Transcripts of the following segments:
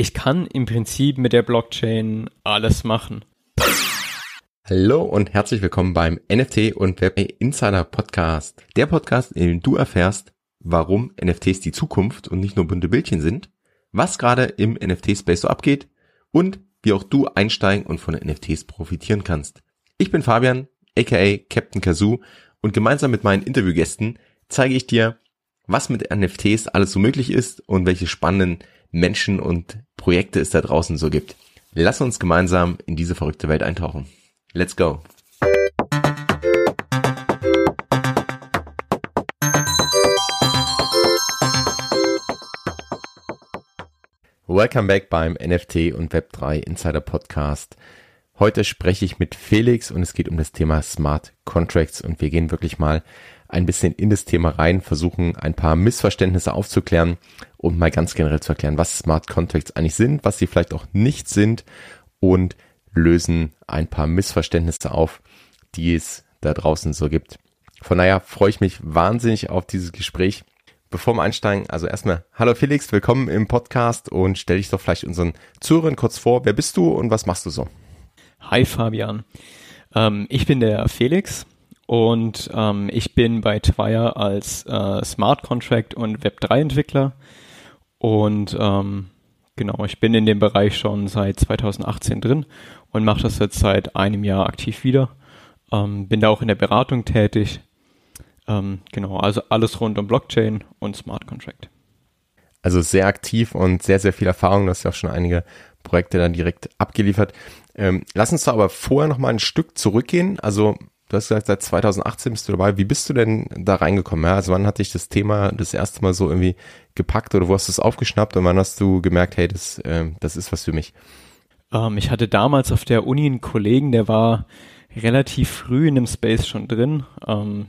Ich kann im Prinzip mit der Blockchain alles machen. Hallo und herzlich willkommen beim NFT und Web Insider Podcast. Der Podcast, in dem du erfährst, warum NFTs die Zukunft und nicht nur bunte Bildchen sind, was gerade im NFT-Space so abgeht und wie auch du einsteigen und von NFTs profitieren kannst. Ich bin Fabian, aka Captain Kazoo und gemeinsam mit meinen Interviewgästen zeige ich dir, was mit NFTs alles so möglich ist und welche spannenden Menschen und Projekte es da draußen so gibt. Lass uns gemeinsam in diese verrückte Welt eintauchen. Let's go! Welcome back beim NFT und Web3 Insider Podcast. Heute spreche ich mit Felix und es geht um das Thema Smart Contracts und wir gehen wirklich mal ein bisschen in das Thema rein, versuchen ein paar Missverständnisse aufzuklären und mal ganz generell zu erklären, was Smart Contracts eigentlich sind, was sie vielleicht auch nicht sind und lösen ein paar Missverständnisse auf, die es da draußen so gibt. Von daher freue ich mich wahnsinnig auf dieses Gespräch. Bevor wir einsteigen, also erstmal, hallo Felix, willkommen im Podcast und stell dich doch vielleicht unseren Zuhörern kurz vor. Wer bist du und was machst du so? Hi Fabian, ähm, ich bin der Felix, und ähm, ich bin bei Twire als äh, Smart Contract und Web3-Entwickler. Und ähm, genau, ich bin in dem Bereich schon seit 2018 drin und mache das jetzt seit einem Jahr aktiv wieder. Ähm, bin da auch in der Beratung tätig. Ähm, genau, also alles rund um Blockchain und Smart Contract. Also sehr aktiv und sehr, sehr viel Erfahrung. Du hast ja auch schon einige Projekte dann direkt abgeliefert. Ähm, lass uns da aber vorher noch mal ein Stück zurückgehen. Also Du hast gesagt, seit 2018 bist du dabei. Wie bist du denn da reingekommen? Ja? Also wann hat dich das Thema das erste Mal so irgendwie gepackt oder wo hast du es aufgeschnappt und wann hast du gemerkt, hey, das, äh, das ist was für mich? Ähm, ich hatte damals auf der Uni einen Kollegen, der war relativ früh in dem Space schon drin. Ähm,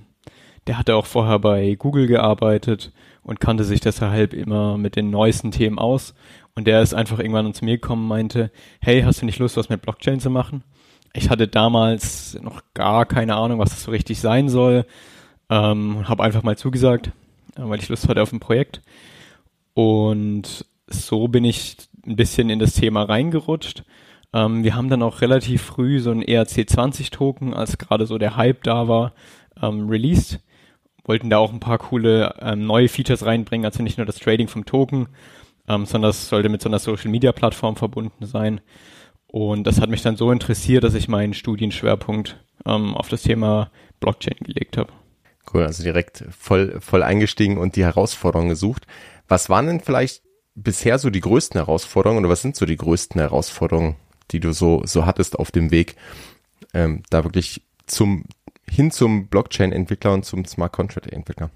der hatte auch vorher bei Google gearbeitet und kannte sich deshalb immer mit den neuesten Themen aus. Und der ist einfach irgendwann zu mir gekommen und meinte, hey, hast du nicht Lust, was mit Blockchain zu machen? Ich hatte damals noch gar keine Ahnung, was das so richtig sein soll. Ähm, habe einfach mal zugesagt, äh, weil ich Lust hatte auf ein Projekt. Und so bin ich ein bisschen in das Thema reingerutscht. Ähm, wir haben dann auch relativ früh so ein ERC20-Token, als gerade so der Hype da war, ähm, released. Wollten da auch ein paar coole ähm, neue Features reinbringen, also nicht nur das Trading vom Token, ähm, sondern das sollte mit so einer Social-Media-Plattform verbunden sein. Und das hat mich dann so interessiert, dass ich meinen Studienschwerpunkt ähm, auf das Thema Blockchain gelegt habe. Cool, also direkt voll, voll eingestiegen und die Herausforderungen gesucht. Was waren denn vielleicht bisher so die größten Herausforderungen oder was sind so die größten Herausforderungen, die du so, so hattest auf dem Weg, ähm, da wirklich zum, hin zum Blockchain-Entwickler und zum Smart Contract-Entwickler?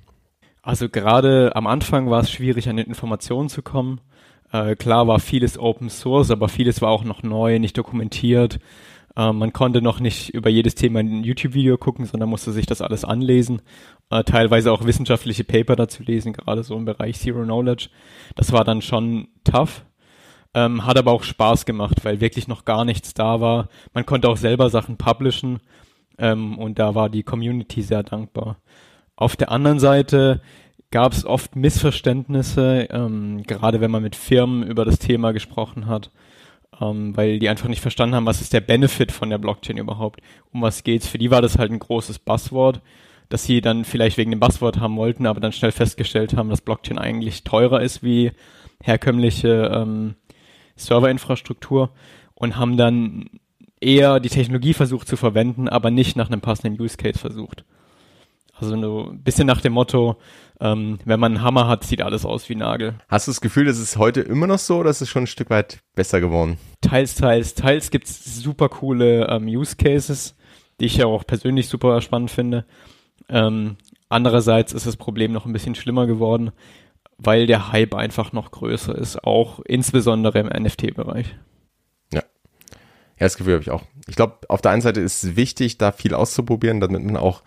Also gerade am Anfang war es schwierig, an Informationen zu kommen. Äh, klar war vieles Open Source, aber vieles war auch noch neu, nicht dokumentiert. Äh, man konnte noch nicht über jedes Thema ein YouTube-Video gucken, sondern musste sich das alles anlesen. Äh, teilweise auch wissenschaftliche Paper dazu lesen, gerade so im Bereich Zero Knowledge. Das war dann schon tough. Ähm, hat aber auch Spaß gemacht, weil wirklich noch gar nichts da war. Man konnte auch selber Sachen publishen ähm, und da war die Community sehr dankbar. Auf der anderen Seite gab es oft Missverständnisse, ähm, gerade wenn man mit Firmen über das Thema gesprochen hat, ähm, weil die einfach nicht verstanden haben, was ist der Benefit von der Blockchain überhaupt, um was geht's. Für die war das halt ein großes Buzzword, dass sie dann vielleicht wegen dem Buzzword haben wollten, aber dann schnell festgestellt haben, dass Blockchain eigentlich teurer ist wie herkömmliche ähm, Serverinfrastruktur und haben dann eher die Technologie versucht zu verwenden, aber nicht nach einem passenden Use Case versucht. Also ein bisschen nach dem Motto, ähm, wenn man einen Hammer hat, sieht alles aus wie Nagel. Hast du das Gefühl, das ist heute immer noch so oder ist es schon ein Stück weit besser geworden? Teils, teils, teils gibt es super coole ähm, Use Cases, die ich ja auch persönlich super spannend finde. Ähm, andererseits ist das Problem noch ein bisschen schlimmer geworden, weil der Hype einfach noch größer ist, auch insbesondere im NFT-Bereich. Ja. Ja, das Gefühl habe ich auch. Ich glaube, auf der einen Seite ist es wichtig, da viel auszuprobieren, damit man auch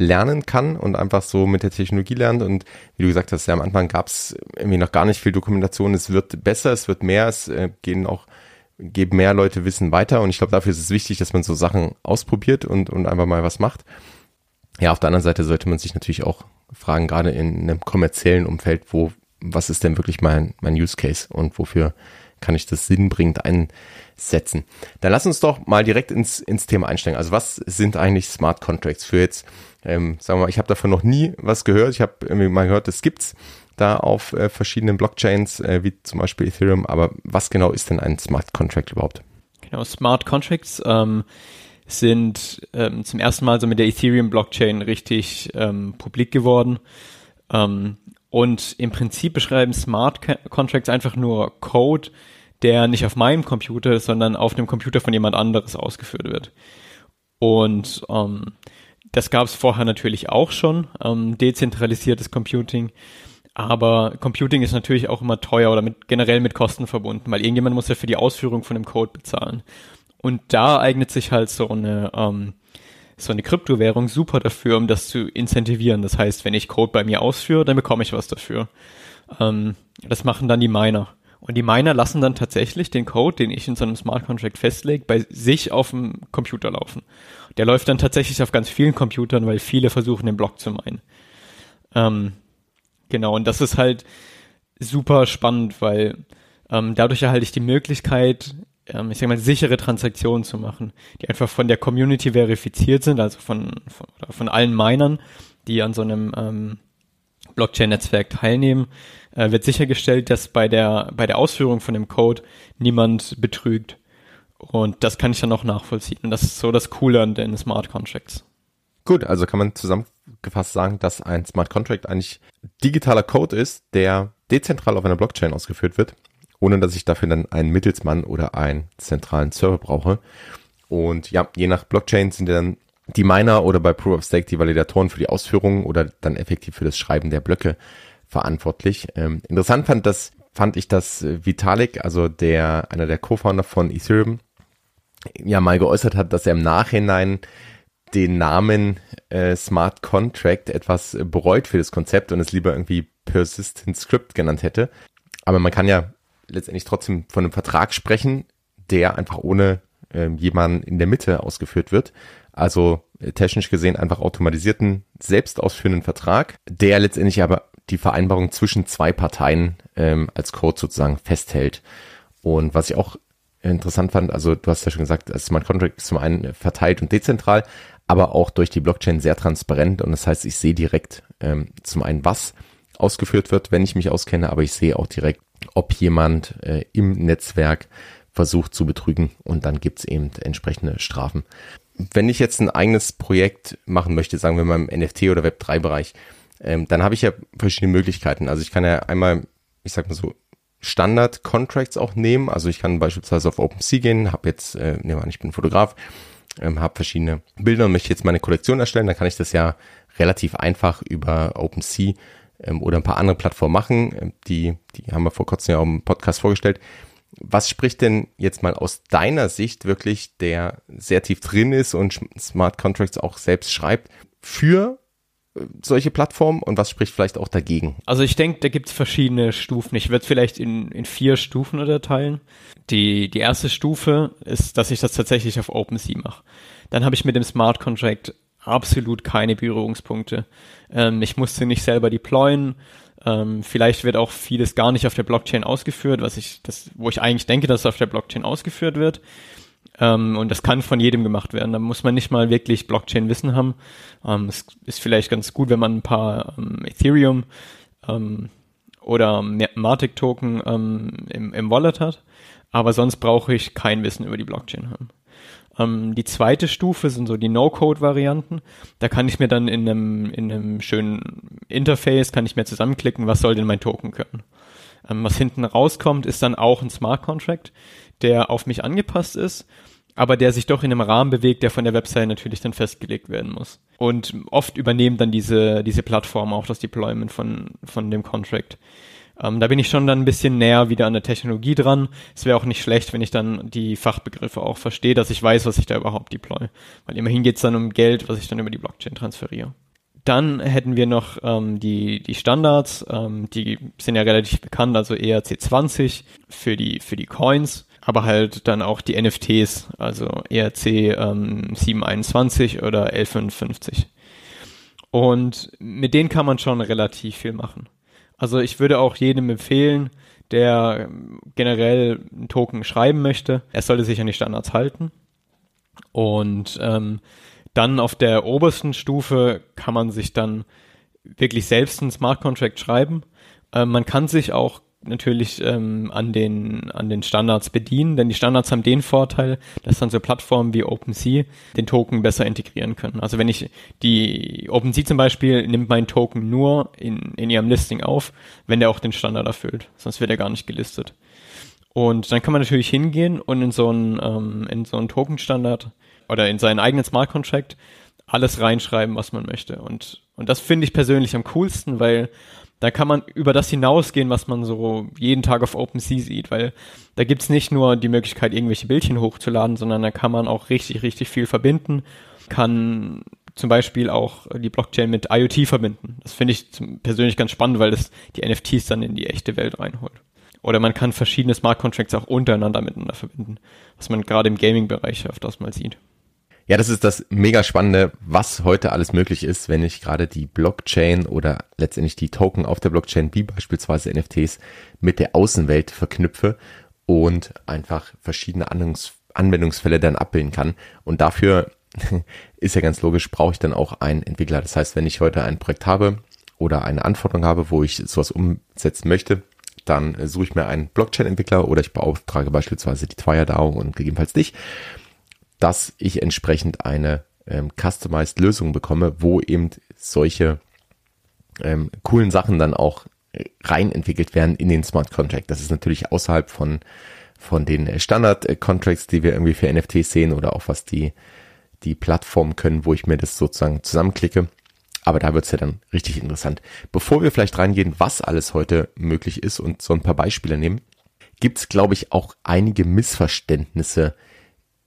lernen kann und einfach so mit der Technologie lernt. Und wie du gesagt hast, ja, am Anfang gab es irgendwie noch gar nicht viel Dokumentation. Es wird besser, es wird mehr, es äh, gehen auch, geben mehr Leute Wissen weiter. Und ich glaube, dafür ist es wichtig, dass man so Sachen ausprobiert und, und einfach mal was macht. Ja, auf der anderen Seite sollte man sich natürlich auch fragen, gerade in einem kommerziellen Umfeld, wo, was ist denn wirklich mein, mein Use Case und wofür kann ich das sinnbringend einsetzen. Dann lass uns doch mal direkt ins, ins Thema einsteigen. Also was sind eigentlich Smart Contracts für jetzt, ähm, sagen wir mal, ich habe davon noch nie was gehört. Ich habe irgendwie mal gehört, das gibt's da auf äh, verschiedenen Blockchains, äh, wie zum Beispiel Ethereum. Aber was genau ist denn ein Smart Contract überhaupt? Genau, Smart Contracts ähm, sind ähm, zum ersten Mal so mit der Ethereum-Blockchain richtig ähm, publik geworden. Ähm, und im Prinzip beschreiben Smart Contracts einfach nur Code, der nicht auf meinem Computer, sondern auf dem Computer von jemand anderes ausgeführt wird. Und ähm, das gab es vorher natürlich auch schon, ähm, dezentralisiertes Computing. Aber Computing ist natürlich auch immer teuer oder mit, generell mit Kosten verbunden, weil irgendjemand muss ja für die Ausführung von dem Code bezahlen. Und da eignet sich halt so eine, ähm, so eine Kryptowährung super dafür, um das zu incentivieren. Das heißt, wenn ich Code bei mir ausführe, dann bekomme ich was dafür. Ähm, das machen dann die Miner. Und die Miner lassen dann tatsächlich den Code, den ich in so einem Smart Contract festlege, bei sich auf dem Computer laufen. Der läuft dann tatsächlich auf ganz vielen Computern, weil viele versuchen, den Block zu meinen. Ähm, Genau, und das ist halt super spannend, weil ähm, dadurch erhalte ich die Möglichkeit, ähm, ich sag mal, sichere Transaktionen zu machen, die einfach von der Community verifiziert sind, also von, von, von allen Minern, die an so einem ähm, Blockchain-Netzwerk teilnehmen, äh, wird sichergestellt, dass bei der, bei der Ausführung von dem Code niemand betrügt. Und das kann ich dann auch nachvollziehen. Und das ist so das Coole an den Smart Contracts. Gut, also kann man zusammengefasst sagen, dass ein Smart Contract eigentlich digitaler Code ist, der dezentral auf einer Blockchain ausgeführt wird, ohne dass ich dafür dann einen Mittelsmann oder einen zentralen Server brauche. Und ja, je nach Blockchain sind dann die Miner oder bei Proof of Stake die Validatoren für die Ausführung oder dann effektiv für das Schreiben der Blöcke verantwortlich. Ähm, interessant fand das, fand ich, dass Vitalik, also der, einer der Co-Founder von Ethereum, ja mal geäußert hat, dass er im Nachhinein den Namen äh, Smart Contract etwas bereut für das Konzept und es lieber irgendwie Persistent Script genannt hätte. Aber man kann ja letztendlich trotzdem von einem Vertrag sprechen, der einfach ohne äh, jemanden in der Mitte ausgeführt wird. Also äh, technisch gesehen einfach automatisierten, selbst ausführenden Vertrag, der letztendlich aber die Vereinbarung zwischen zwei Parteien ähm, als Code sozusagen festhält. Und was ich auch interessant fand, also du hast ja schon gesagt, Smart Contract ist zum einen verteilt und dezentral, aber auch durch die Blockchain sehr transparent und das heißt, ich sehe direkt ähm, zum einen, was ausgeführt wird, wenn ich mich auskenne, aber ich sehe auch direkt, ob jemand äh, im Netzwerk versucht zu betrügen und dann gibt's eben entsprechende Strafen. Wenn ich jetzt ein eigenes Projekt machen möchte, sagen wir mal im NFT oder Web3-Bereich, ähm, dann habe ich ja verschiedene Möglichkeiten. Also ich kann ja einmal, ich sag mal so, Standard-Contracts auch nehmen. Also ich kann beispielsweise auf OpenSea gehen, habe jetzt, äh, nehmen wir an, ich bin Fotograf, ähm, habe verschiedene Bilder und möchte jetzt meine Kollektion erstellen, dann kann ich das ja relativ einfach über OpenSea ähm, oder ein paar andere Plattformen machen. Ähm, die, die haben wir vor kurzem ja auch im Podcast vorgestellt. Was spricht denn jetzt mal aus deiner Sicht wirklich, der sehr tief drin ist und Smart Contracts auch selbst schreibt, für äh, solche Plattformen und was spricht vielleicht auch dagegen? Also ich denke, da gibt es verschiedene Stufen. Ich würde vielleicht in, in vier Stufen unterteilen. Die, die erste Stufe ist, dass ich das tatsächlich auf OpenSea mache. Dann habe ich mit dem Smart Contract absolut keine Berührungspunkte. Ähm, ich musste nicht selber deployen. Ähm, vielleicht wird auch vieles gar nicht auf der Blockchain ausgeführt, was ich, das, wo ich eigentlich denke, dass es auf der Blockchain ausgeführt wird. Ähm, und das kann von jedem gemacht werden. Da muss man nicht mal wirklich Blockchain-Wissen haben. Ähm, es ist vielleicht ganz gut, wenn man ein paar ähm, Ethereum ähm, oder Matic-Token im, im Wallet hat. Aber sonst brauche ich kein Wissen über die Blockchain haben. Ähm, die zweite Stufe sind so die No-Code-Varianten. Da kann ich mir dann in einem, in einem schönen Interface, kann ich mir zusammenklicken, was soll denn mein Token können. Ähm, was hinten rauskommt, ist dann auch ein Smart Contract, der auf mich angepasst ist, aber der sich doch in einem Rahmen bewegt, der von der Website natürlich dann festgelegt werden muss. Und oft übernehmen dann diese, diese Plattform auch das Deployment von, von dem Contract. Ähm, da bin ich schon dann ein bisschen näher wieder an der Technologie dran. Es wäre auch nicht schlecht, wenn ich dann die Fachbegriffe auch verstehe, dass ich weiß, was ich da überhaupt deploy. Weil immerhin geht es dann um Geld, was ich dann über die Blockchain transferiere. Dann hätten wir noch ähm, die, die Standards, ähm, die sind ja relativ bekannt, also ERC20 für die, für die Coins, aber halt dann auch die NFTs, also ERC ähm, 721 oder 1155. Und mit denen kann man schon relativ viel machen. Also ich würde auch jedem empfehlen, der generell einen Token schreiben möchte, er sollte sich an die Standards halten. Und ähm, dann auf der obersten Stufe kann man sich dann wirklich selbst einen Smart Contract schreiben. Ähm, man kann sich auch natürlich ähm, an den an den Standards bedienen, denn die Standards haben den Vorteil, dass dann so Plattformen wie OpenSea den Token besser integrieren können. Also wenn ich die OpenSea zum Beispiel nimmt meinen Token nur in in ihrem Listing auf, wenn der auch den Standard erfüllt, sonst wird er gar nicht gelistet. Und dann kann man natürlich hingehen und in so einen ähm, in so einen Token-Standard oder in seinen eigenen Smart Contract alles reinschreiben, was man möchte. Und und das finde ich persönlich am coolsten, weil da kann man über das hinausgehen, was man so jeden Tag auf OpenSea sieht, weil da gibt's nicht nur die Möglichkeit, irgendwelche Bildchen hochzuladen, sondern da kann man auch richtig, richtig viel verbinden, kann zum Beispiel auch die Blockchain mit IoT verbinden. Das finde ich persönlich ganz spannend, weil das die NFTs dann in die echte Welt reinholt. Oder man kann verschiedene Smart Contracts auch untereinander miteinander verbinden, was man gerade im Gaming-Bereich öfters mal sieht. Ja, das ist das mega spannende, was heute alles möglich ist, wenn ich gerade die Blockchain oder letztendlich die Token auf der Blockchain, wie beispielsweise NFTs, mit der Außenwelt verknüpfe und einfach verschiedene Anwendungs Anwendungsfälle dann abbilden kann. Und dafür ist ja ganz logisch, brauche ich dann auch einen Entwickler. Das heißt, wenn ich heute ein Projekt habe oder eine Anforderung habe, wo ich sowas umsetzen möchte, dann suche ich mir einen Blockchain-Entwickler oder ich beauftrage beispielsweise die Twire und gegebenenfalls dich dass ich entsprechend eine ähm, customized Lösung bekomme, wo eben solche ähm, coolen Sachen dann auch äh, rein entwickelt werden in den Smart Contract. Das ist natürlich außerhalb von von den Standard Contracts, die wir irgendwie für NFTs sehen oder auch was die die Plattformen können, wo ich mir das sozusagen zusammenklicke. Aber da wird's ja dann richtig interessant. Bevor wir vielleicht reingehen, was alles heute möglich ist und so ein paar Beispiele nehmen, gibt's glaube ich auch einige Missverständnisse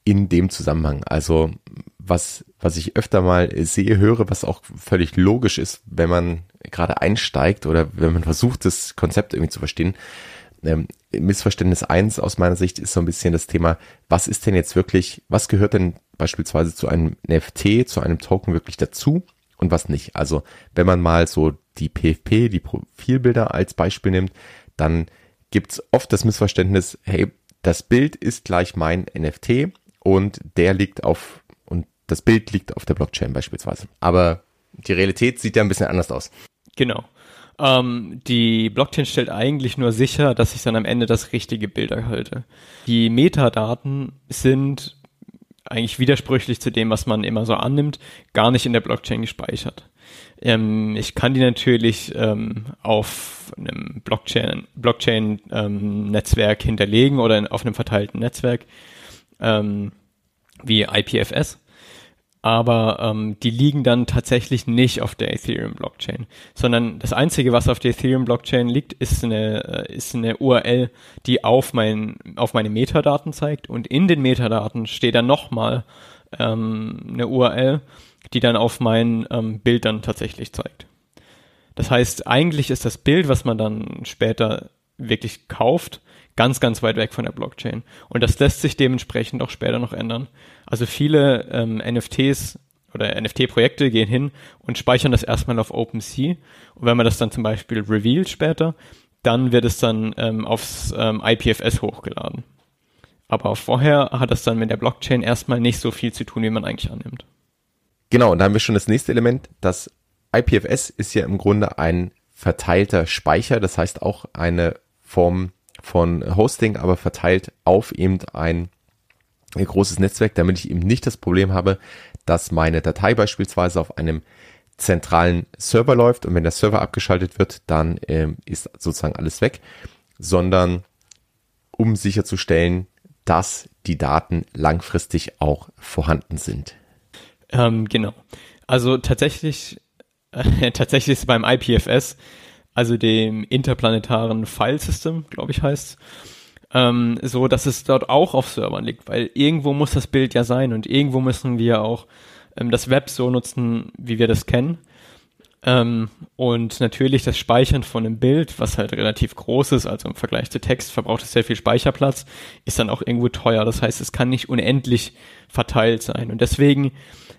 in dem Zusammenhang. Also was, was ich öfter mal sehe, höre, was auch völlig logisch ist, wenn man gerade einsteigt oder wenn man versucht, das Konzept irgendwie zu verstehen. Ähm, Missverständnis eins aus meiner Sicht ist so ein bisschen das Thema, was ist denn jetzt wirklich, was gehört denn beispielsweise zu einem NFT, zu einem Token wirklich dazu und was nicht? Also wenn man mal so die PFP, die Profilbilder als Beispiel nimmt, dann gibt's oft das Missverständnis, hey, das Bild ist gleich mein NFT und der liegt auf, und das Bild liegt auf der Blockchain beispielsweise. Aber die Realität sieht ja ein bisschen anders aus. Genau. Ähm, die Blockchain stellt eigentlich nur sicher, dass ich dann am Ende das richtige Bild erhalte. Die Metadaten sind eigentlich widersprüchlich zu dem, was man immer so annimmt, gar nicht in der Blockchain gespeichert. Ähm, ich kann die natürlich ähm, auf einem Blockchain, Blockchain ähm, hinterlegen oder in, auf einem verteilten Netzwerk ähm, wie IPFS. Aber ähm, die liegen dann tatsächlich nicht auf der Ethereum-Blockchain, sondern das Einzige, was auf der Ethereum-Blockchain liegt, ist eine, äh, ist eine URL, die auf, mein, auf meine Metadaten zeigt. Und in den Metadaten steht dann nochmal ähm, eine URL, die dann auf mein ähm, Bild dann tatsächlich zeigt. Das heißt, eigentlich ist das Bild, was man dann später wirklich kauft, ganz, ganz weit weg von der Blockchain. Und das lässt sich dementsprechend auch später noch ändern. Also viele ähm, NFTs oder NFT-Projekte gehen hin und speichern das erstmal auf OpenSea. Und wenn man das dann zum Beispiel revealed später, dann wird es dann ähm, aufs ähm, IPFS hochgeladen. Aber vorher hat das dann mit der Blockchain erstmal nicht so viel zu tun, wie man eigentlich annimmt. Genau, und da haben wir schon das nächste Element. Das IPFS ist ja im Grunde ein verteilter Speicher, das heißt auch eine Form von Hosting, aber verteilt auf eben ein großes Netzwerk, damit ich eben nicht das Problem habe, dass meine Datei beispielsweise auf einem zentralen Server läuft und wenn der Server abgeschaltet wird, dann ähm, ist sozusagen alles weg, sondern um sicherzustellen, dass die Daten langfristig auch vorhanden sind. Ähm, genau. Also tatsächlich, äh, tatsächlich ist beim IPFS also dem interplanetaren File System, glaube ich heißt, ähm, so dass es dort auch auf Servern liegt, weil irgendwo muss das Bild ja sein und irgendwo müssen wir auch ähm, das Web so nutzen, wie wir das kennen. Ähm, und natürlich das Speichern von einem Bild, was halt relativ groß ist, also im Vergleich zu Text verbraucht es sehr viel Speicherplatz, ist dann auch irgendwo teuer. Das heißt, es kann nicht unendlich verteilt sein. Und deswegen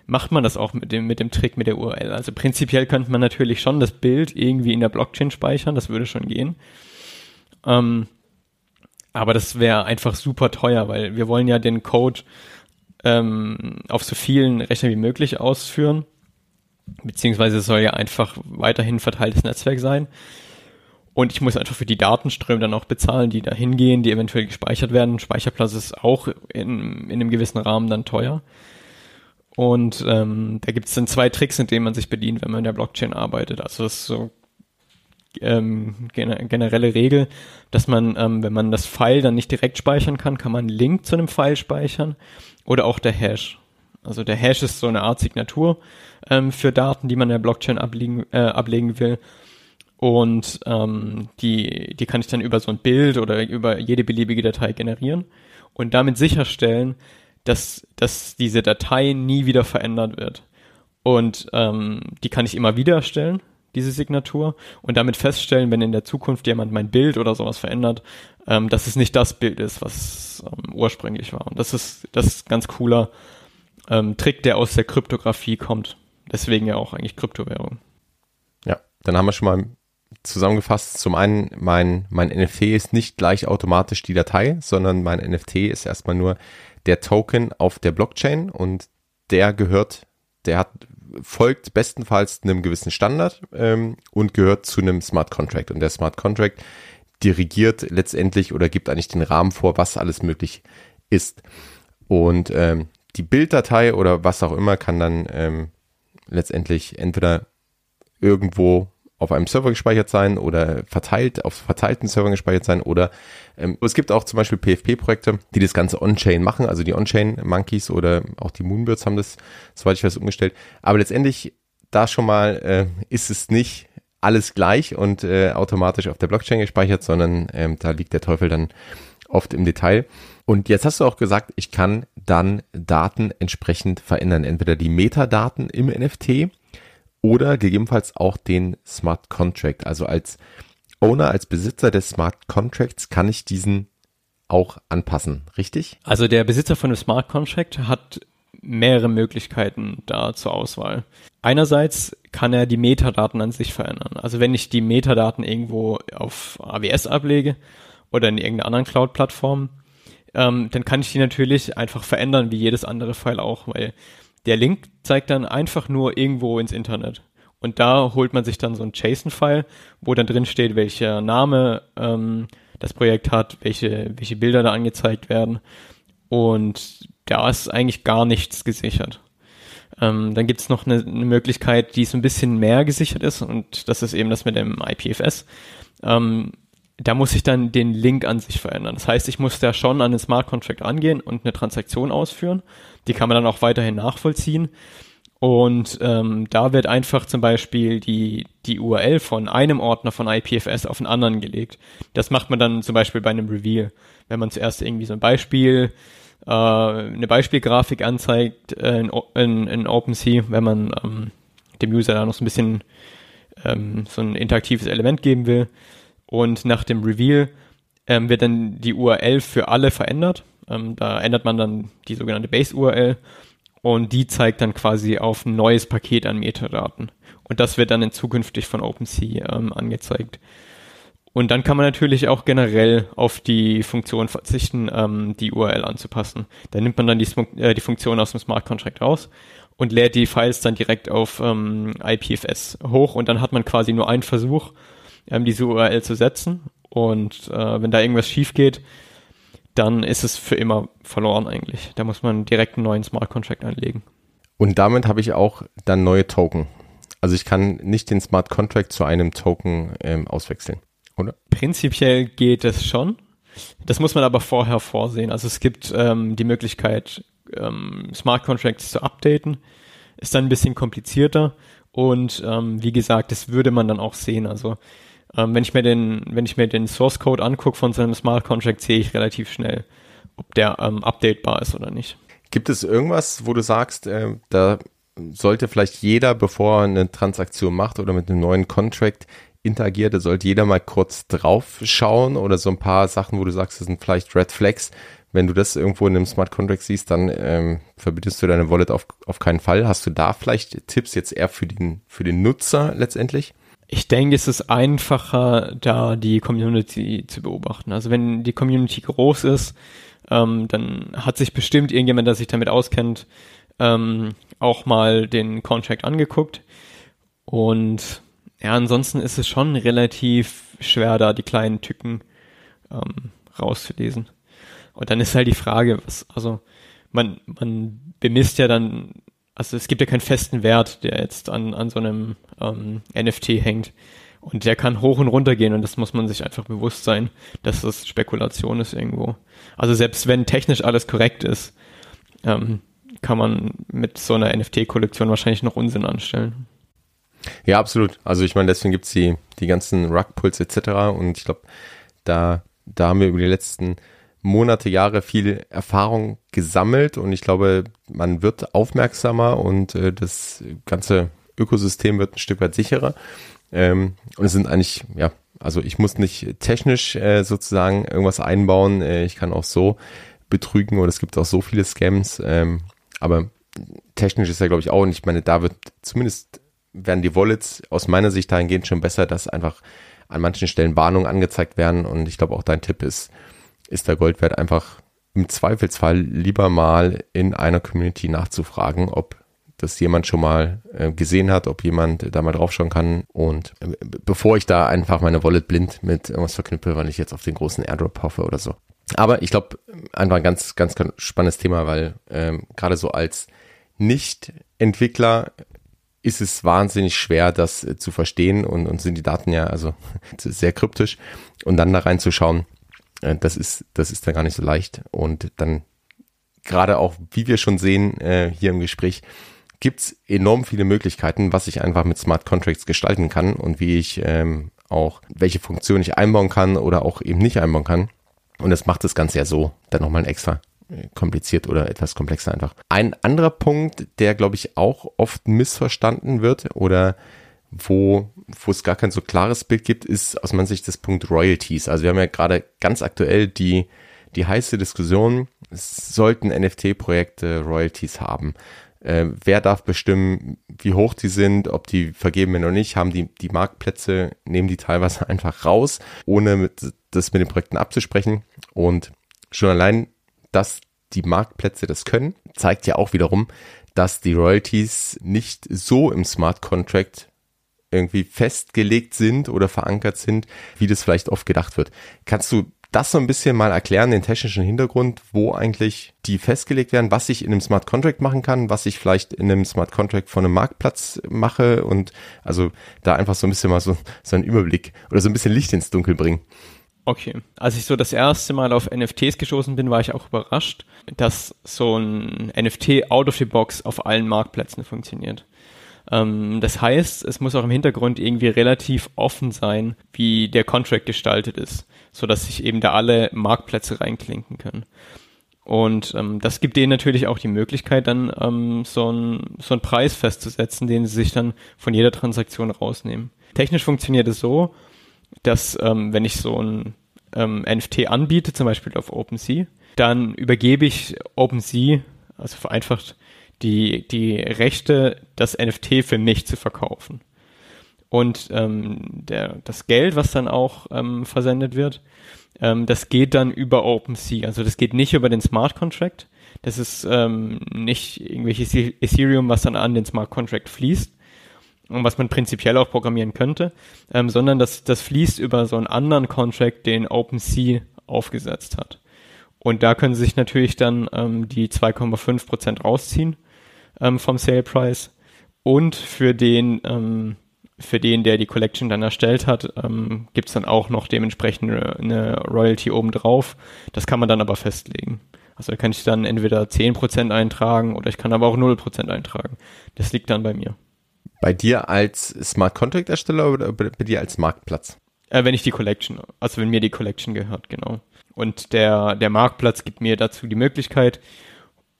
macht man das auch mit dem, mit dem Trick mit der URL. Also prinzipiell könnte man natürlich schon das Bild irgendwie in der Blockchain speichern, das würde schon gehen. Ähm, aber das wäre einfach super teuer, weil wir wollen ja den Code ähm, auf so vielen Rechnern wie möglich ausführen. Beziehungsweise soll ja einfach weiterhin verteiltes Netzwerk sein. Und ich muss einfach für die Datenströme dann auch bezahlen, die da hingehen, die eventuell gespeichert werden. Speicherplatz ist auch in, in einem gewissen Rahmen dann teuer. Und ähm, da gibt es dann zwei Tricks, in denen man sich bedient, wenn man in der Blockchain arbeitet. Also das ist so ähm, generelle Regel, dass man, ähm, wenn man das File dann nicht direkt speichern kann, kann man einen Link zu einem File speichern oder auch der Hash. Also der Hash ist so eine Art Signatur ähm, für Daten, die man in der Blockchain ablegen, äh, ablegen will. Und ähm, die, die kann ich dann über so ein Bild oder über jede beliebige Datei generieren und damit sicherstellen, dass, dass diese Datei nie wieder verändert wird. Und ähm, die kann ich immer wieder erstellen, diese Signatur, und damit feststellen, wenn in der Zukunft jemand mein Bild oder sowas verändert, ähm, dass es nicht das Bild ist, was ähm, ursprünglich war. Und das ist, das ist ganz cooler ähm, Trick, der aus der Kryptographie kommt. Deswegen ja auch eigentlich Kryptowährung. Ja, dann haben wir schon mal zusammengefasst. Zum einen, mein, mein NFT ist nicht gleich automatisch die Datei, sondern mein NFT ist erstmal nur der Token auf der Blockchain und der gehört, der hat folgt bestenfalls einem gewissen Standard ähm, und gehört zu einem Smart Contract. Und der Smart Contract dirigiert letztendlich oder gibt eigentlich den Rahmen vor, was alles möglich ist. Und ähm, die Bilddatei oder was auch immer kann dann ähm, letztendlich entweder irgendwo auf einem Server gespeichert sein oder verteilt auf verteilten Servern gespeichert sein oder ähm, es gibt auch zum Beispiel PFP-Projekte, die das Ganze on-chain machen, also die On-Chain-Monkeys oder auch die Moonbirds haben das, soweit ich weiß, umgestellt. Aber letztendlich da schon mal äh, ist es nicht alles gleich und äh, automatisch auf der Blockchain gespeichert, sondern ähm, da liegt der Teufel dann oft im Detail. Und jetzt hast du auch gesagt, ich kann dann Daten entsprechend verändern. Entweder die Metadaten im NFT oder gegebenenfalls auch den Smart Contract. Also als Owner, als Besitzer des Smart Contracts kann ich diesen auch anpassen, richtig? Also der Besitzer von einem Smart Contract hat mehrere Möglichkeiten da zur Auswahl. Einerseits kann er die Metadaten an sich verändern. Also wenn ich die Metadaten irgendwo auf AWS ablege oder in irgendeiner anderen Cloud-Plattform, ähm, dann kann ich die natürlich einfach verändern, wie jedes andere File auch, weil der Link zeigt dann einfach nur irgendwo ins Internet. Und da holt man sich dann so ein JSON-File, wo dann drin steht, welcher Name ähm, das Projekt hat, welche, welche Bilder da angezeigt werden. Und da ist eigentlich gar nichts gesichert. Ähm, dann gibt's noch eine, eine Möglichkeit, die so ein bisschen mehr gesichert ist, und das ist eben das mit dem IPFS. Ähm, da muss ich dann den Link an sich verändern. Das heißt, ich muss da schon an den Smart Contract rangehen und eine Transaktion ausführen. Die kann man dann auch weiterhin nachvollziehen. Und ähm, da wird einfach zum Beispiel die, die URL von einem Ordner von IPFS auf einen anderen gelegt. Das macht man dann zum Beispiel bei einem Reveal. Wenn man zuerst irgendwie so ein Beispiel, äh, eine Beispielgrafik anzeigt äh, in, in, in OpenSea, wenn man ähm, dem User da noch so ein bisschen ähm, so ein interaktives Element geben will, und nach dem Reveal ähm, wird dann die URL für alle verändert. Ähm, da ändert man dann die sogenannte Base-URL und die zeigt dann quasi auf ein neues Paket an Metadaten. Und das wird dann in zukünftig von OpenSea ähm, angezeigt. Und dann kann man natürlich auch generell auf die Funktion verzichten, ähm, die URL anzupassen. Da nimmt man dann die, äh, die Funktion aus dem Smart Contract raus und lädt die Files dann direkt auf ähm, IPFS hoch und dann hat man quasi nur einen Versuch, ähm, diese URL zu setzen. Und äh, wenn da irgendwas schief geht, dann ist es für immer verloren eigentlich. Da muss man direkt einen neuen Smart Contract anlegen. Und damit habe ich auch dann neue Token. Also ich kann nicht den Smart Contract zu einem Token ähm, auswechseln, oder? Prinzipiell geht es schon. Das muss man aber vorher vorsehen. Also es gibt ähm, die Möglichkeit, ähm, Smart Contracts zu updaten. Ist dann ein bisschen komplizierter. Und ähm, wie gesagt, das würde man dann auch sehen. Also ähm, wenn ich mir den, wenn ich mir den Source Code angucke von so einem Smart Contract, sehe ich relativ schnell, ob der ähm, updatebar ist oder nicht. Gibt es irgendwas, wo du sagst, äh, da sollte vielleicht jeder, bevor er eine Transaktion macht oder mit einem neuen Contract interagiert, da sollte jeder mal kurz drauf schauen oder so ein paar Sachen, wo du sagst, das sind vielleicht Red Flags. Wenn du das irgendwo in einem Smart Contract siehst, dann ähm, verbindest du deine Wallet auf, auf keinen Fall. Hast du da vielleicht Tipps jetzt eher für den, für den Nutzer letztendlich? Ich denke, es ist einfacher, da die Community zu beobachten. Also wenn die Community groß ist, ähm, dann hat sich bestimmt irgendjemand, der sich damit auskennt, ähm, auch mal den Contract angeguckt. Und ja, ansonsten ist es schon relativ schwer, da die kleinen Tücken ähm, rauszulesen. Und dann ist halt die Frage, was, also man, man bemisst ja dann, also es gibt ja keinen festen Wert, der jetzt an, an so einem ähm, NFT hängt. Und der kann hoch und runter gehen und das muss man sich einfach bewusst sein, dass das Spekulation ist irgendwo. Also selbst wenn technisch alles korrekt ist, ähm, kann man mit so einer NFT-Kollektion wahrscheinlich noch Unsinn anstellen. Ja, absolut. Also ich meine, deswegen gibt's die, die ganzen Rugpulls etc. Und ich glaube, da, da haben wir über die letzten Monate, Jahre viel Erfahrung gesammelt und ich glaube, man wird aufmerksamer und äh, das ganze Ökosystem wird ein Stück weit sicherer. Ähm, und es sind eigentlich, ja, also ich muss nicht technisch äh, sozusagen irgendwas einbauen. Äh, ich kann auch so betrügen oder es gibt auch so viele Scams. Ähm, aber technisch ist ja, glaube ich, auch. Und ich meine, da wird zumindest werden die Wallets aus meiner Sicht dahingehend schon besser, dass einfach an manchen Stellen Warnungen angezeigt werden. Und ich glaube auch dein Tipp ist, ist der Goldwert einfach im Zweifelsfall lieber mal in einer Community nachzufragen, ob das jemand schon mal äh, gesehen hat, ob jemand da mal draufschauen kann. Und äh, bevor ich da einfach meine Wallet blind mit irgendwas verknüpfe, weil ich jetzt auf den großen Airdrop hoffe oder so. Aber ich glaube, einfach ein ganz, ganz, ganz spannendes Thema, weil ähm, gerade so als Nicht-Entwickler ist es wahnsinnig schwer, das äh, zu verstehen und, und sind die Daten ja also sehr kryptisch und dann da reinzuschauen, das ist, das ist dann gar nicht so leicht und dann gerade auch, wie wir schon sehen äh, hier im Gespräch, gibt's enorm viele Möglichkeiten, was ich einfach mit Smart Contracts gestalten kann und wie ich ähm, auch, welche Funktionen ich einbauen kann oder auch eben nicht einbauen kann. Und das macht das Ganze ja so dann nochmal extra äh, kompliziert oder etwas komplexer einfach. Ein anderer Punkt, der glaube ich auch oft missverstanden wird oder wo, wo es gar kein so klares Bild gibt, ist aus meiner Sicht das Punkt Royalties. Also wir haben ja gerade ganz aktuell die, die heiße Diskussion, sollten NFT-Projekte Royalties haben? Äh, wer darf bestimmen, wie hoch die sind, ob die vergeben werden oder nicht? Haben die, die Marktplätze, nehmen die teilweise einfach raus, ohne mit, das mit den Projekten abzusprechen. Und schon allein, dass die Marktplätze das können, zeigt ja auch wiederum, dass die Royalties nicht so im Smart Contract irgendwie festgelegt sind oder verankert sind, wie das vielleicht oft gedacht wird. Kannst du das so ein bisschen mal erklären, den technischen Hintergrund, wo eigentlich die festgelegt werden, was ich in einem Smart Contract machen kann, was ich vielleicht in einem Smart Contract von einem Marktplatz mache und also da einfach so ein bisschen mal so, so einen Überblick oder so ein bisschen Licht ins Dunkel bringen. Okay, als ich so das erste Mal auf NFTs gestoßen bin, war ich auch überrascht, dass so ein NFT out of the box auf allen Marktplätzen funktioniert. Ähm, das heißt, es muss auch im Hintergrund irgendwie relativ offen sein, wie der Contract gestaltet ist, so dass sich eben da alle Marktplätze reinklinken können. Und ähm, das gibt denen natürlich auch die Möglichkeit, dann ähm, so, ein, so einen Preis festzusetzen, den sie sich dann von jeder Transaktion rausnehmen. Technisch funktioniert es so, dass ähm, wenn ich so ein ähm, NFT anbiete, zum Beispiel auf OpenSea, dann übergebe ich OpenSea, also vereinfacht, die, die Rechte, das NFT für mich zu verkaufen. Und ähm, der, das Geld, was dann auch ähm, versendet wird, ähm, das geht dann über OpenSea. Also das geht nicht über den Smart Contract. Das ist ähm, nicht irgendwelches Ethereum, was dann an den Smart Contract fließt und was man prinzipiell auch programmieren könnte, ähm, sondern das, das fließt über so einen anderen Contract, den OpenSea aufgesetzt hat. Und da können Sie sich natürlich dann ähm, die 2,5 Prozent rausziehen ähm, vom Sale Price und für den, ähm, für den, der die Collection dann erstellt hat, ähm, gibt es dann auch noch dementsprechend eine Royalty obendrauf. Das kann man dann aber festlegen. Also da kann ich dann entweder 10% eintragen oder ich kann aber auch 0% eintragen. Das liegt dann bei mir. Bei dir als Smart Contract Ersteller oder bei dir als Marktplatz? Äh, wenn ich die Collection, also wenn mir die Collection gehört, genau. Und der, der Marktplatz gibt mir dazu die Möglichkeit,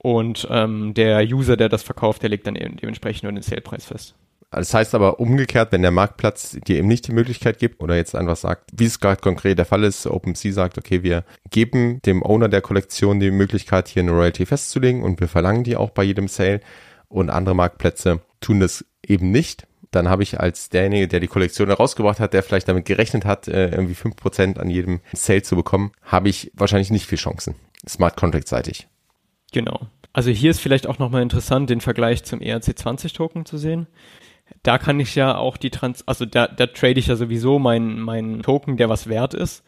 und ähm, der User, der das verkauft, der legt dann eben dementsprechend nur den Salepreis fest. Das heißt aber umgekehrt, wenn der Marktplatz dir eben nicht die Möglichkeit gibt oder jetzt einfach sagt, wie es gerade konkret der Fall ist, OpenSea sagt, okay, wir geben dem Owner der Kollektion die Möglichkeit, hier eine Royalty festzulegen und wir verlangen die auch bei jedem Sale und andere Marktplätze tun das eben nicht, dann habe ich als derjenige, der die Kollektion herausgebracht hat, der vielleicht damit gerechnet hat, äh, irgendwie fünf Prozent an jedem Sale zu bekommen, habe ich wahrscheinlich nicht viel Chancen, Smart Contract seitig. Genau. Also hier ist vielleicht auch nochmal interessant, den Vergleich zum ERC20-Token zu sehen. Da kann ich ja auch die Trans, also da, da trade ich ja sowieso meinen mein Token, der was wert ist.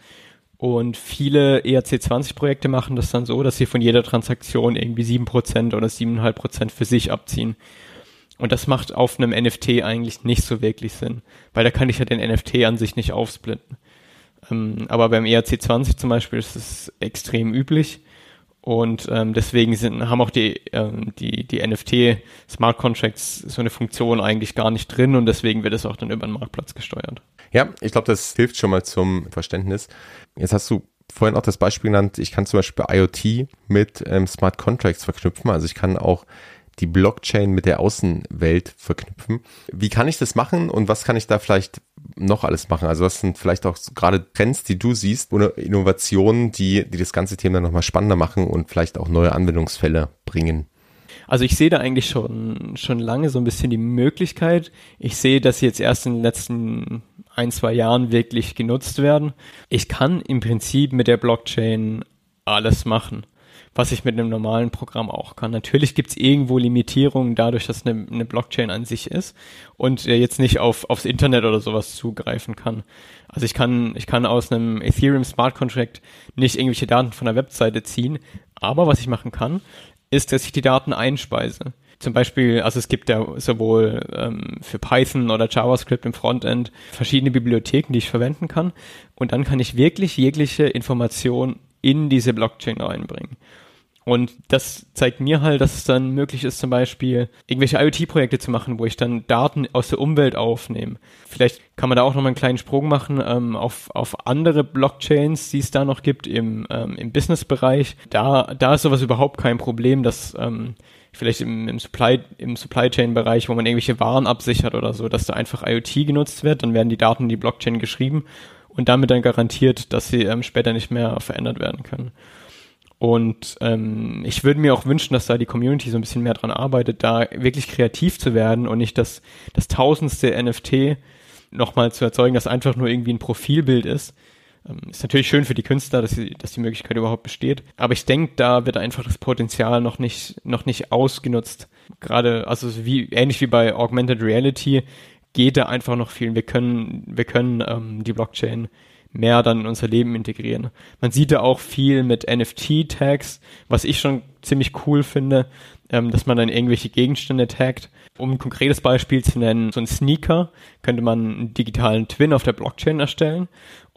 Und viele ERC20-Projekte machen das dann so, dass sie von jeder Transaktion irgendwie sieben Prozent oder siebeneinhalb Prozent für sich abziehen. Und das macht auf einem NFT eigentlich nicht so wirklich Sinn, weil da kann ich ja den NFT an sich nicht aufsplitten. Ähm, aber beim ERC20 zum Beispiel ist es extrem üblich. Und ähm, deswegen sind, haben auch die, ähm, die, die NFT Smart Contracts so eine Funktion eigentlich gar nicht drin und deswegen wird es auch dann über den Marktplatz gesteuert. Ja, ich glaube, das hilft schon mal zum Verständnis. Jetzt hast du vorhin auch das Beispiel genannt, ich kann zum Beispiel IoT mit ähm, Smart Contracts verknüpfen. Also ich kann auch die Blockchain mit der Außenwelt verknüpfen. Wie kann ich das machen und was kann ich da vielleicht noch alles machen? Also was sind vielleicht auch gerade Trends, die du siehst oder Innovationen, die, die das ganze Thema nochmal spannender machen und vielleicht auch neue Anwendungsfälle bringen? Also ich sehe da eigentlich schon, schon lange so ein bisschen die Möglichkeit. Ich sehe, dass sie jetzt erst in den letzten ein, zwei Jahren wirklich genutzt werden. Ich kann im Prinzip mit der Blockchain alles machen was ich mit einem normalen Programm auch kann. Natürlich gibt es irgendwo Limitierungen dadurch, dass eine, eine Blockchain an sich ist und jetzt nicht auf, aufs Internet oder sowas zugreifen kann. Also ich kann, ich kann aus einem Ethereum Smart Contract nicht irgendwelche Daten von der Webseite ziehen, aber was ich machen kann, ist, dass ich die Daten einspeise. Zum Beispiel, also es gibt ja sowohl ähm, für Python oder JavaScript im Frontend verschiedene Bibliotheken, die ich verwenden kann. Und dann kann ich wirklich jegliche Information in diese Blockchain reinbringen. Und das zeigt mir halt, dass es dann möglich ist, zum Beispiel irgendwelche IoT-Projekte zu machen, wo ich dann Daten aus der Umwelt aufnehme. Vielleicht kann man da auch nochmal einen kleinen Sprung machen ähm, auf, auf andere Blockchains, die es da noch gibt im, ähm, im Business-Bereich. Da, da ist sowas überhaupt kein Problem, dass ähm, vielleicht im, im Supply, im Supply Chain Bereich, wo man irgendwelche Waren absichert oder so, dass da einfach IoT genutzt wird, dann werden die Daten in die Blockchain geschrieben und damit dann garantiert, dass sie ähm, später nicht mehr verändert werden können. Und ähm, ich würde mir auch wünschen, dass da die Community so ein bisschen mehr dran arbeitet, da wirklich kreativ zu werden und nicht das, das tausendste NFT nochmal zu erzeugen, das einfach nur irgendwie ein Profilbild ist. Ähm, ist natürlich schön für die Künstler, dass, sie, dass die Möglichkeit überhaupt besteht. Aber ich denke, da wird einfach das Potenzial noch nicht, noch nicht ausgenutzt. Gerade, also wie, ähnlich wie bei Augmented Reality, geht da einfach noch viel. Wir können, wir können ähm, die Blockchain mehr dann in unser Leben integrieren. Man sieht da auch viel mit NFT-Tags, was ich schon ziemlich cool finde, ähm, dass man dann irgendwelche Gegenstände taggt. Um ein konkretes Beispiel zu nennen, so ein Sneaker könnte man einen digitalen Twin auf der Blockchain erstellen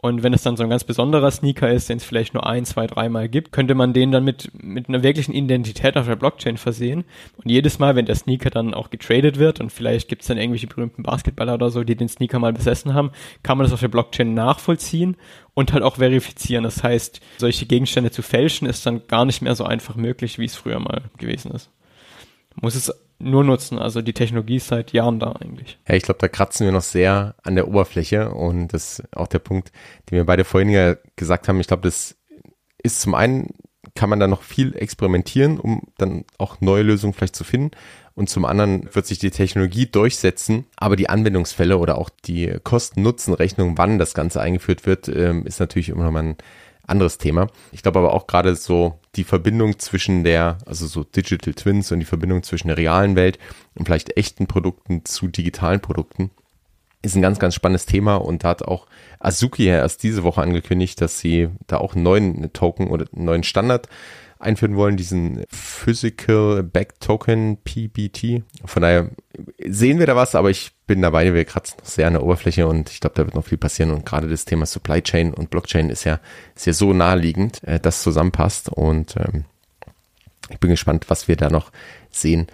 und wenn es dann so ein ganz besonderer Sneaker ist, den es vielleicht nur ein, zwei, dreimal gibt, könnte man den dann mit, mit einer wirklichen Identität auf der Blockchain versehen. Und jedes Mal, wenn der Sneaker dann auch getradet wird und vielleicht gibt es dann irgendwelche berühmten Basketballer oder so, die den Sneaker mal besessen haben, kann man das auf der Blockchain nachvollziehen und halt auch verifizieren. Das heißt, solche Gegenstände zu fälschen ist dann gar nicht mehr so einfach möglich, wie es früher mal gewesen ist. Muss es nur nutzen. Also die Technologie ist seit Jahren da eigentlich. Ja, ich glaube, da kratzen wir noch sehr an der Oberfläche und das ist auch der Punkt, den wir beide vorhin ja gesagt haben. Ich glaube, das ist zum einen kann man da noch viel experimentieren, um dann auch neue Lösungen vielleicht zu finden. Und zum anderen wird sich die Technologie durchsetzen, aber die Anwendungsfälle oder auch die Kosten-Nutzen-Rechnung, wann das Ganze eingeführt wird, ähm, ist natürlich immer noch mal ein anderes Thema. Ich glaube aber auch gerade so die Verbindung zwischen der, also so Digital Twins und die Verbindung zwischen der realen Welt und vielleicht echten Produkten zu digitalen Produkten ist ein ganz, ganz spannendes Thema und da hat auch Azuki ja erst diese Woche angekündigt, dass sie da auch einen neuen Token oder einen neuen Standard einführen wollen, diesen Physical Back Token PBT. Von daher sehen wir da was, aber ich bin dabei, wir kratzen noch sehr an der Oberfläche und ich glaube, da wird noch viel passieren und gerade das Thema Supply Chain und Blockchain ist ja, ist ja so naheliegend, äh, dass zusammenpasst und ähm, ich bin gespannt, was wir da noch sehen.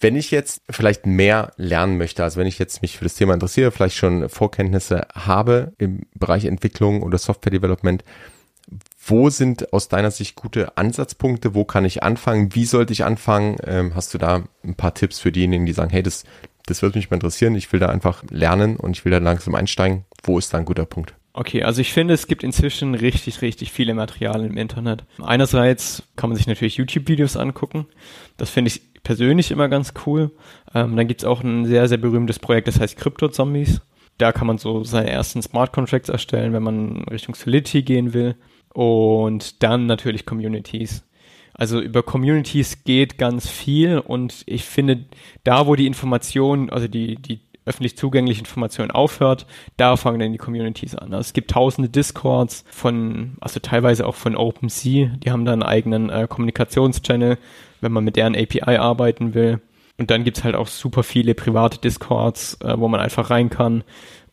Wenn ich jetzt vielleicht mehr lernen möchte, also wenn ich jetzt mich für das Thema interessiere, vielleicht schon Vorkenntnisse habe im Bereich Entwicklung oder Software Development, wo sind aus deiner Sicht gute Ansatzpunkte? Wo kann ich anfangen? Wie sollte ich anfangen? Ähm, hast du da ein paar Tipps für diejenigen, die sagen, hey, das, das würde mich mal interessieren. Ich will da einfach lernen und ich will da langsam einsteigen. Wo ist da ein guter Punkt? Okay, also ich finde, es gibt inzwischen richtig, richtig viele Materialien im Internet. Einerseits kann man sich natürlich YouTube-Videos angucken. Das finde ich persönlich immer ganz cool. Ähm, dann gibt's auch ein sehr, sehr berühmtes Projekt, das heißt Crypto Zombies. Da kann man so seine ersten Smart Contracts erstellen, wenn man Richtung Solidity gehen will. Und dann natürlich Communities. Also über Communities geht ganz viel und ich finde, da wo die Information, also die, die öffentlich zugängliche Information aufhört, da fangen dann die Communities an. Also es gibt tausende Discords von, also teilweise auch von OpenSea, die haben da einen eigenen äh, Kommunikationschannel, wenn man mit deren API arbeiten will. Und dann gibt's halt auch super viele private Discords, äh, wo man einfach rein kann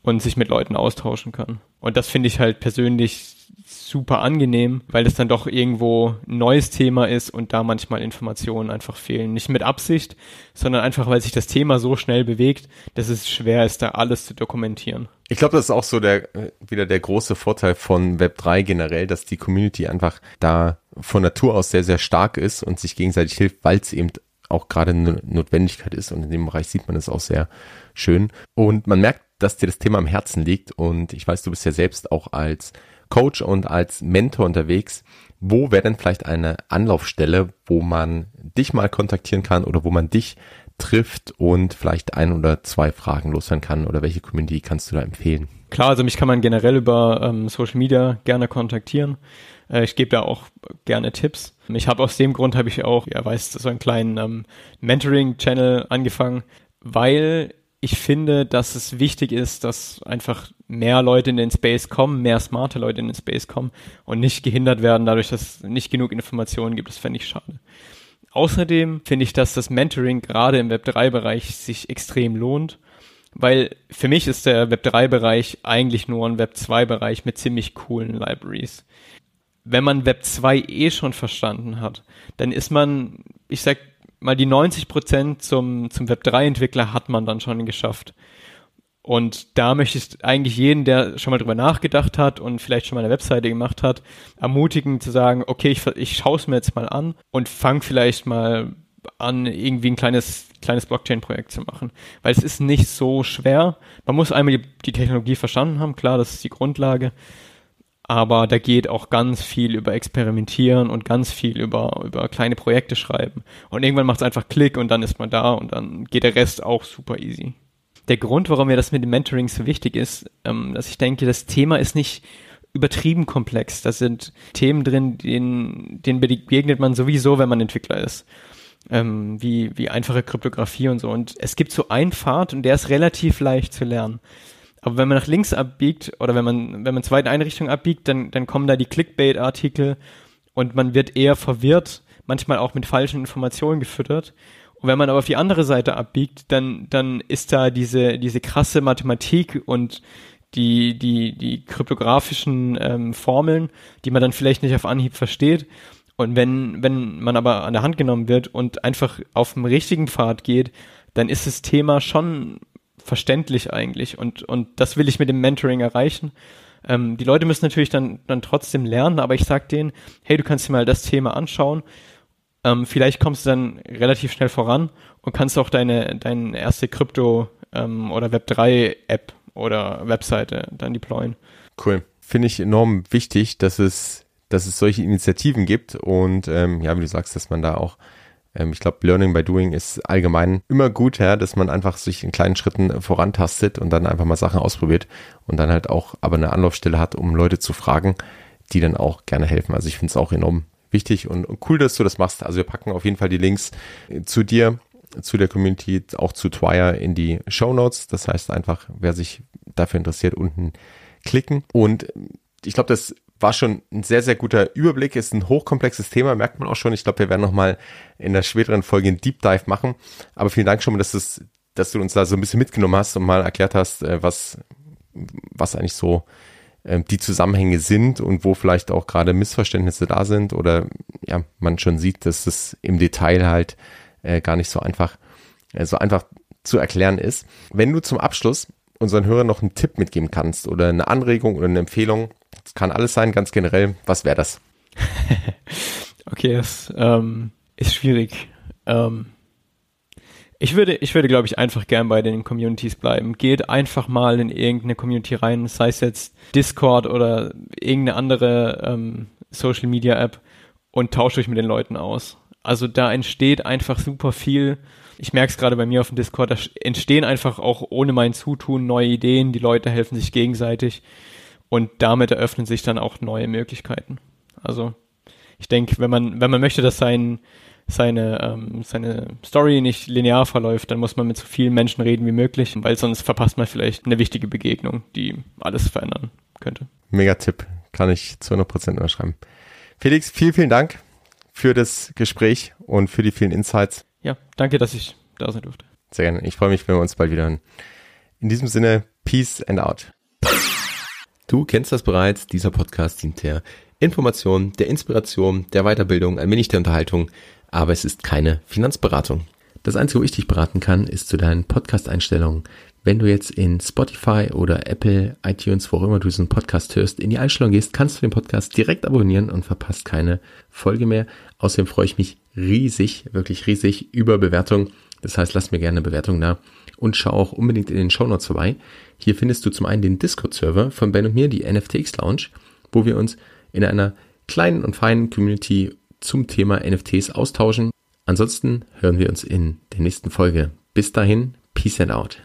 und sich mit Leuten austauschen kann. Und das finde ich halt persönlich super angenehm, weil es dann doch irgendwo ein neues Thema ist und da manchmal Informationen einfach fehlen. Nicht mit Absicht, sondern einfach, weil sich das Thema so schnell bewegt, dass es schwer ist, da alles zu dokumentieren. Ich glaube, das ist auch so der, äh, wieder der große Vorteil von Web3 generell, dass die Community einfach da von Natur aus sehr, sehr stark ist und sich gegenseitig hilft, weil es eben auch gerade eine Notwendigkeit ist und in dem Bereich sieht man es auch sehr schön. Und man merkt, dass dir das Thema am Herzen liegt und ich weiß, du bist ja selbst auch als Coach und als Mentor unterwegs. Wo wäre denn vielleicht eine Anlaufstelle, wo man dich mal kontaktieren kann oder wo man dich trifft und vielleicht ein oder zwei Fragen loswerden kann oder welche Community kannst du da empfehlen? Klar, also mich kann man generell über ähm, Social Media gerne kontaktieren. Äh, ich gebe da auch gerne Tipps. Ich habe aus dem Grund habe ich auch, ja, weiß, so einen kleinen ähm, Mentoring-Channel angefangen, weil ich finde, dass es wichtig ist, dass einfach mehr Leute in den Space kommen, mehr smarte Leute in den Space kommen und nicht gehindert werden dadurch, dass es nicht genug Informationen gibt. Das fände ich schade. Außerdem finde ich, dass das Mentoring gerade im Web3-Bereich sich extrem lohnt, weil für mich ist der Web3-Bereich eigentlich nur ein Web2-Bereich mit ziemlich coolen Libraries. Wenn man Web2 eh schon verstanden hat, dann ist man, ich sag mal die 90 Prozent zum, zum Web3-Entwickler hat man dann schon geschafft. Und da möchte ich eigentlich jeden, der schon mal drüber nachgedacht hat und vielleicht schon mal eine Webseite gemacht hat, ermutigen zu sagen, okay, ich, ich schaue es mir jetzt mal an und fang vielleicht mal an, irgendwie ein kleines, kleines Blockchain-Projekt zu machen. Weil es ist nicht so schwer. Man muss einmal die, die Technologie verstanden haben, klar, das ist die Grundlage aber da geht auch ganz viel über Experimentieren und ganz viel über, über kleine Projekte schreiben. Und irgendwann macht es einfach Klick und dann ist man da und dann geht der Rest auch super easy. Der Grund, warum mir das mit dem Mentoring so wichtig ist, ähm, dass ich denke, das Thema ist nicht übertrieben komplex. Da sind Themen drin, denen, denen begegnet man sowieso, wenn man Entwickler ist. Ähm, wie, wie einfache Kryptographie und so. Und es gibt so einen Pfad und der ist relativ leicht zu lernen. Aber wenn man nach links abbiegt oder wenn man, wenn man zweite Einrichtung abbiegt, dann, dann kommen da die Clickbait-Artikel und man wird eher verwirrt, manchmal auch mit falschen Informationen gefüttert. Und wenn man aber auf die andere Seite abbiegt, dann, dann ist da diese, diese krasse Mathematik und die, die, die kryptografischen ähm, Formeln, die man dann vielleicht nicht auf Anhieb versteht. Und wenn, wenn man aber an der Hand genommen wird und einfach auf dem richtigen Pfad geht, dann ist das Thema schon verständlich eigentlich und, und das will ich mit dem Mentoring erreichen. Ähm, die Leute müssen natürlich dann, dann trotzdem lernen, aber ich sag denen, hey, du kannst dir mal das Thema anschauen. Ähm, vielleicht kommst du dann relativ schnell voran und kannst auch deine, deine erste Krypto- ähm, oder Web3-App oder Webseite dann deployen. Cool. Finde ich enorm wichtig, dass es, dass es solche Initiativen gibt und ähm, ja, wie du sagst, dass man da auch ich glaube, Learning by Doing ist allgemein immer gut, ja, dass man einfach sich in kleinen Schritten vorantastet und dann einfach mal Sachen ausprobiert und dann halt auch aber eine Anlaufstelle hat, um Leute zu fragen, die dann auch gerne helfen. Also ich finde es auch enorm wichtig und, cool, dass du das machst. Also wir packen auf jeden Fall die Links zu dir, zu der Community, auch zu Twire in die Show Notes. Das heißt einfach, wer sich dafür interessiert, unten klicken. Und ich glaube, das war schon ein sehr, sehr guter Überblick. Ist ein hochkomplexes Thema, merkt man auch schon. Ich glaube, wir werden nochmal in der späteren Folge einen Deep Dive machen. Aber vielen Dank schon mal, dass, es, dass du uns da so ein bisschen mitgenommen hast und mal erklärt hast, äh, was, was eigentlich so ähm, die Zusammenhänge sind und wo vielleicht auch gerade Missverständnisse da sind oder ja, man schon sieht, dass es im Detail halt äh, gar nicht so einfach, äh, so einfach zu erklären ist. Wenn du zum Abschluss unseren Hörern noch einen Tipp mitgeben kannst oder eine Anregung oder eine Empfehlung, das kann alles sein, ganz generell. Was wäre das? okay, das ähm, ist schwierig. Ähm, ich würde, ich würde, glaube ich, einfach gern bei den Communities bleiben. Geht einfach mal in irgendeine Community rein, sei es jetzt Discord oder irgendeine andere ähm, Social Media App und tauscht euch mit den Leuten aus. Also da entsteht einfach super viel. Ich merke es gerade bei mir auf dem Discord, da entstehen einfach auch ohne mein Zutun neue Ideen, die Leute helfen sich gegenseitig und damit eröffnen sich dann auch neue Möglichkeiten. Also ich denke, wenn man, wenn man möchte, dass sein, seine, ähm, seine Story nicht linear verläuft, dann muss man mit so vielen Menschen reden wie möglich, weil sonst verpasst man vielleicht eine wichtige Begegnung, die alles verändern könnte. Mega Tipp, kann ich zu 100% unterschreiben. Felix, vielen, vielen Dank für das Gespräch und für die vielen Insights. Ja, danke, dass ich da sein durfte. Sehr gerne. Ich freue mich, wenn wir uns bald wieder hören. In diesem Sinne, Peace and out. Du kennst das bereits. Dieser Podcast dient der Information, der Inspiration, der Weiterbildung, ein wenig der Unterhaltung, aber es ist keine Finanzberatung. Das Einzige, wo ich dich beraten kann, ist zu deinen Podcast-Einstellungen. Wenn du jetzt in Spotify oder Apple, iTunes, wo auch immer du diesen Podcast hörst, in die Einstellung gehst, kannst du den Podcast direkt abonnieren und verpasst keine Folge mehr. Außerdem freue ich mich riesig, wirklich riesig über Bewertung. Das heißt, lass mir gerne eine Bewertung da und schau auch unbedingt in den Show Notes vorbei. Hier findest du zum einen den Discord-Server von Ben und mir, die NFTX Lounge, wo wir uns in einer kleinen und feinen Community zum Thema NFTs austauschen. Ansonsten hören wir uns in der nächsten Folge. Bis dahin, Peace and out.